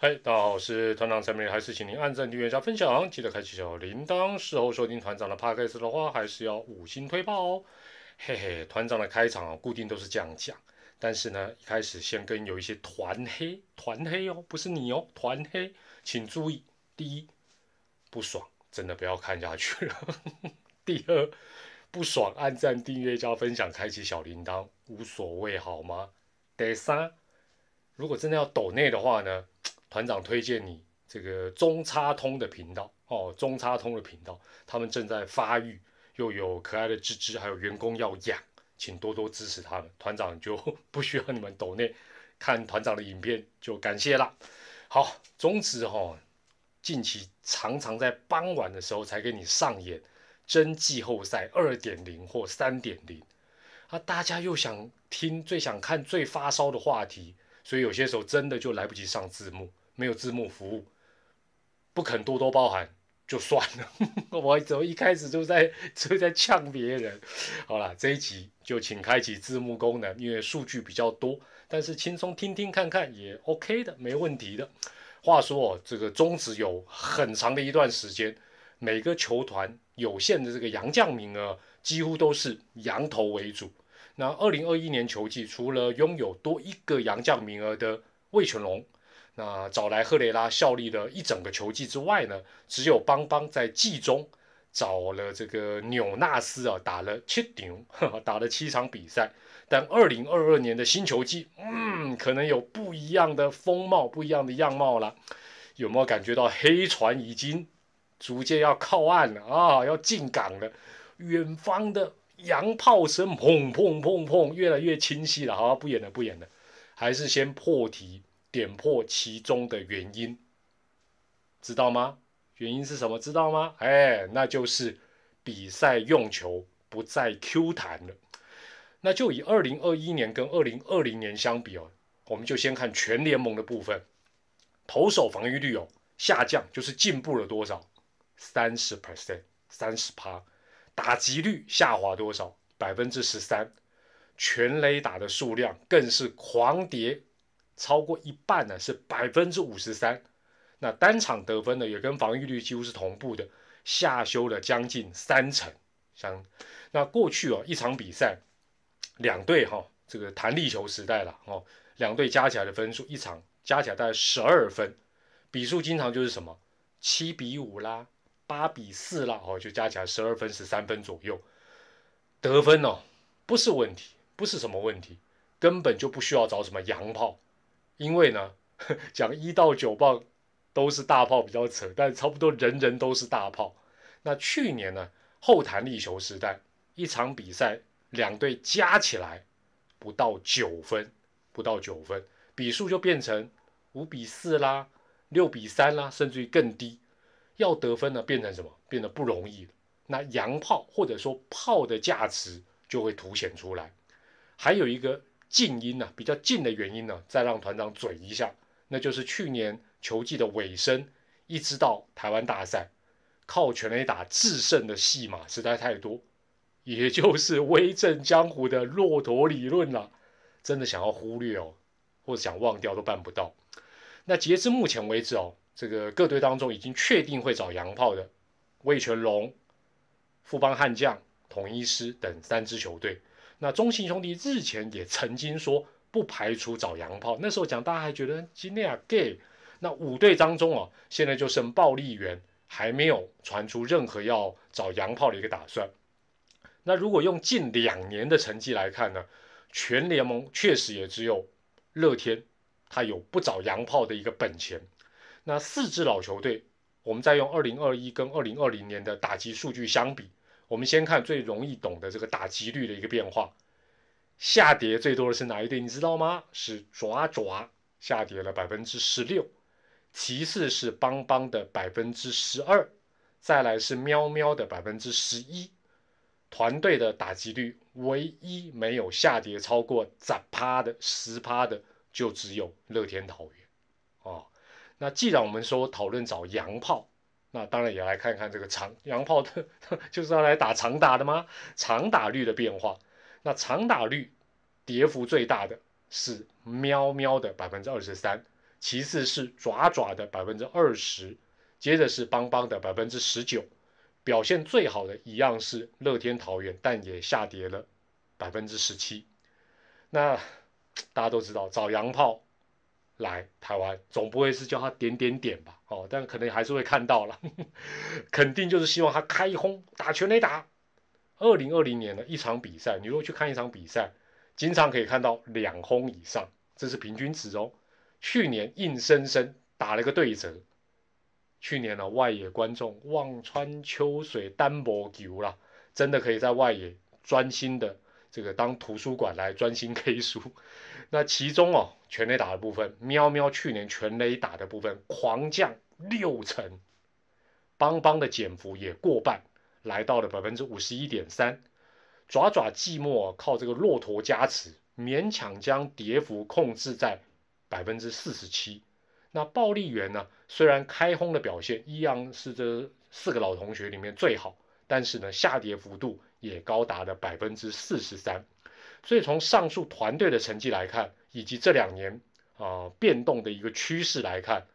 嗨，大家好，我是团长陈明，还是请您按赞、订阅加分享，记得开启小铃铛。事后收听团长的 podcast 的话，还是要五星推爆哦。嘿嘿，团长的开场啊，固定都是这样讲，但是呢，一开始先跟有一些团黑，团黑哦，不是你哦，团黑，请注意，第一，不爽，真的不要看下去了；第二，不爽，按赞、订阅加分享，开启小铃铛，无所谓好吗？第三，如果真的要抖内的话呢？团长推荐你这个中差通的频道哦，中差通的频道，他们正在发育，又有可爱的吱吱，还有员工要养，请多多支持他们。团长就 不需要你们抖内，看团长的影片就感谢了。好，中职哈，近期常常在傍晚的时候才给你上演真季后赛二点零或三点零，啊，大家又想听最想看最发烧的话题，所以有些时候真的就来不及上字幕。没有字幕服务，不肯多多包涵就算了。我怎么一开始就在就在呛别人？好了，这一集就请开启字幕功能，因为数据比较多，但是轻松听听看看也 OK 的，没问题的。话说哦，这个中职有很长的一段时间，每个球团有限的这个洋将名额几乎都是洋头为主。那二零二一年球季，除了拥有多一个洋将名额的魏全龙。那找来赫雷拉效力的一整个球季之外呢，只有邦邦在季中找了这个纽纳斯啊，打了七顶，打了七场比赛。但二零二二年的新球季，嗯，可能有不一样的风貌，不一样的样貌了。有没有感觉到黑船已经逐渐要靠岸了啊？要进港了，远方的洋炮声砰砰砰砰，越来越清晰了。好，不演了，不演了，还是先破题。点破其中的原因，知道吗？原因是什么？知道吗？哎，那就是比赛用球不再 Q 弹了。那就以二零二一年跟二零二零年相比哦，我们就先看全联盟的部分，投手防御率哦下降，就是进步了多少？三十 percent，三十趴。打击率下滑多少？百分之十三。全垒打的数量更是狂跌。超过一半呢，是百分之五十三。那单场得分呢，也跟防御率几乎是同步的，下修了将近三成。像那过去哦，一场比赛，两队哈，这个弹力球时代了哦，两队加起来的分数，一场加起来大概十二分，比数经常就是什么七比五啦，八比四啦，哦，就加起来十二分、十三分左右。得分哦，不是问题，不是什么问题，根本就不需要找什么洋炮。因为呢，讲一到九棒都是大炮比较扯，但差不多人人都是大炮。那去年呢，后弹力球时代，一场比赛两队加起来不到九分，不到九分，比数就变成五比四啦，六比三啦，甚至于更低。要得分呢，变成什么？变得不容易了。那洋炮或者说炮的价值就会凸显出来。还有一个。静音呢，比较近的原因呢，再让团长嘴一下，那就是去年球季的尾声，一直到台湾大赛，靠全垒打制胜的戏码实在太多，也就是威震江湖的骆驼理论了，真的想要忽略哦，或者想忘掉都办不到。那截至目前为止哦，这个各队当中已经确定会找洋炮的，魏全龙、富邦悍将、统一师等三支球队。那中信兄弟日前也曾经说不排除找洋炮，那时候讲大家还觉得今天啊 gay。那五队当中啊，现在就剩暴力员还没有传出任何要找洋炮的一个打算。那如果用近两年的成绩来看呢，全联盟确实也只有乐天他有不找洋炮的一个本钱。那四支老球队，我们再用二零二一跟二零二零年的打击数据相比。我们先看最容易懂的这个打击率的一个变化，下跌最多的是哪一队？你知道吗？是爪爪下跌了百分之十六，其次是邦邦的百分之十二，再来是喵喵的百分之十一。团队的打击率唯一没有下跌超过十趴的十趴的，就只有乐天桃园。哦，那既然我们说讨论找洋炮。那当然也来看看这个长洋炮的，就是要来打长打的吗？长打率的变化，那长打率跌幅最大的是喵喵的百分之二十三，其次是爪爪的百分之二十，接着是邦邦的百分之十九，表现最好的一样是乐天桃园，但也下跌了百分之十七。那 大家都知道，找洋炮来台湾，总不会是叫他点点点吧？哦，但可能还是会看到了，肯定就是希望他开轰打全垒打。二零二零年的一场比赛，你如果去看一场比赛，经常可以看到两轰以上，这是平均值哦。去年硬生生打了个对折。去年呢，外野观众望穿秋水单薄球了，真的可以在外野专心的这个当图书馆来专心 K 书。那其中哦，全垒打的部分，喵喵去年全垒打的部分狂降六成，邦邦的减幅也过半。来到了百分之五十一点三，爪爪寂寞靠这个骆驼加持，勉强将跌幅控制在百分之四十七。那暴力员呢？虽然开轰的表现一样是这四个老同学里面最好，但是呢，下跌幅度也高达了百分之四十三。所以从上述团队的成绩来看，以及这两年啊变动的一个趋势来看，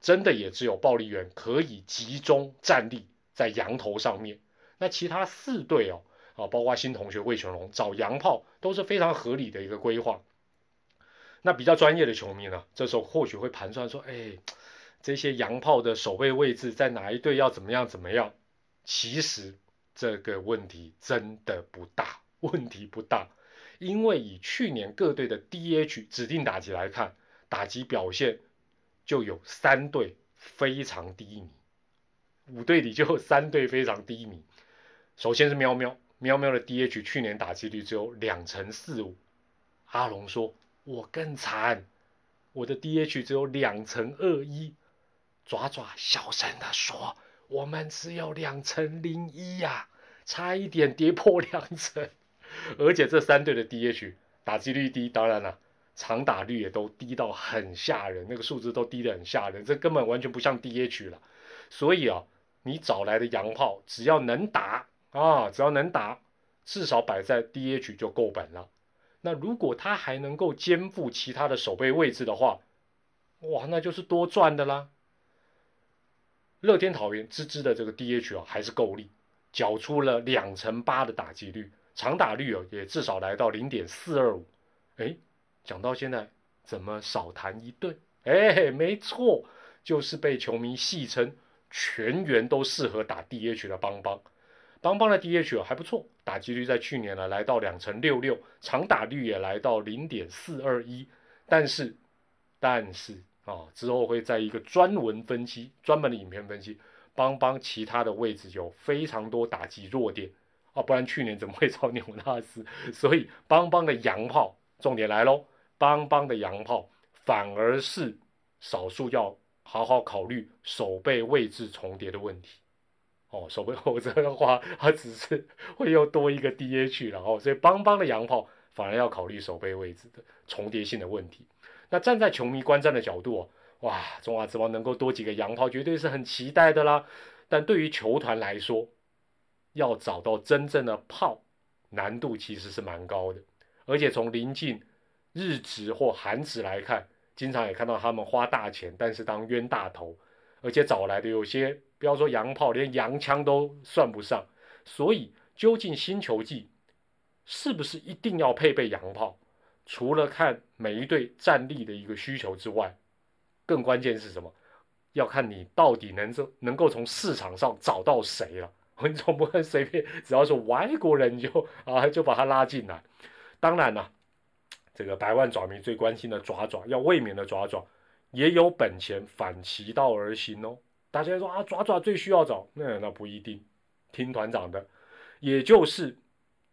真的也只有暴力员可以集中战力在羊头上面。那其他四队哦，啊，包括新同学魏全龙找洋炮都是非常合理的一个规划。那比较专业的球迷呢，这时候或许会盘算说，哎，这些洋炮的守备位置在哪一队要怎么样怎么样？其实这个问题真的不大，问题不大，因为以去年各队的 DH 指定打击来看，打击表现就有三队非常低迷，五队里就有三队非常低迷。首先是喵喵，喵喵的 DH 去年打击率只有两成四五。阿龙说：“我更惨，我的 DH 只有两成二一。”爪爪小声的说：“我们只有两成零一呀，差一点跌破两成。而且这三队的 DH 打击率低，当然了，长打率也都低到很吓人，那个数字都低得很吓人，这根本完全不像 DH 了。所以啊，你找来的洋炮只要能打。”啊，只要能打，至少摆在 DH 就够本了。那如果他还能够肩负其他的守备位置的话，哇，那就是多赚的啦。乐天桃园芝芝的这个 DH 啊，还是够力，缴出了两成八的打击率，长打率哦也至少来到零点四二五。哎，讲到现在，怎么少谈一队？哎，没错，就是被球迷戏称全员都适合打 DH 的邦邦。邦邦的 DH 还不错，打击率在去年呢来到两成六六，长打率也来到零点四二一。但是，但是啊，之后会在一个专文分析、专门的影片分析邦邦其他的位置有非常多打击弱点啊，不然去年怎么会超纽纳斯？所以邦邦的洋炮重点来喽，邦邦的洋炮反而是少数要好好考虑守备位置重叠的问题。哦，守备否则的话，它只是会又多一个 DH 然后，所以邦邦的洋炮反而要考虑守备位置的重叠性的问题。那站在球迷观战的角度，哇，中华之邦能够多几个洋炮，绝对是很期待的啦。但对于球团来说，要找到真正的炮，难度其实是蛮高的。而且从临近日职或韩职来看，经常也看到他们花大钱，但是当冤大头，而且找来的有些。不要说洋炮，连洋枪都算不上。所以，究竟新球季是不是一定要配备洋炮？除了看每一队战力的一个需求之外，更关键是什么？要看你到底能够能够从市场上找到谁了。你总不能随便只要是外国人就啊就把他拉进来。当然了，这个百万爪迷最关心的爪爪要卫冕的爪爪，也有本钱反其道而行哦。大家说啊，爪爪最需要找那那不一定，听团长的，也就是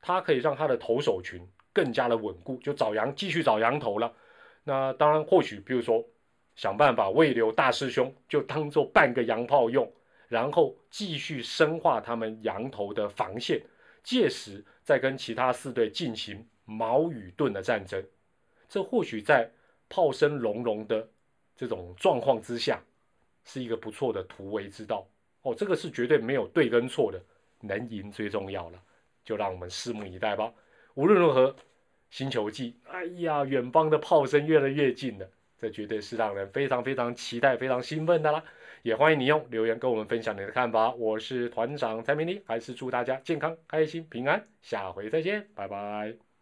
他可以让他的投手群更加的稳固，就找羊继续找羊头了。那当然，或许比如说想办法未留大师兄就当做半个洋炮用，然后继续深化他们羊头的防线，届时再跟其他四队进行矛与盾的战争。这或许在炮声隆隆的这种状况之下。是一个不错的突围之道哦，这个是绝对没有对跟错的，能赢最重要了，就让我们拭目以待吧。无论如何，星球季，哎呀，远方的炮声越来越近了，这绝对是让人非常非常期待、非常兴奋的啦！也欢迎你用留言跟我们分享你的看法。我是团长蔡明丽，还是祝大家健康、开心、平安，下回再见，拜拜。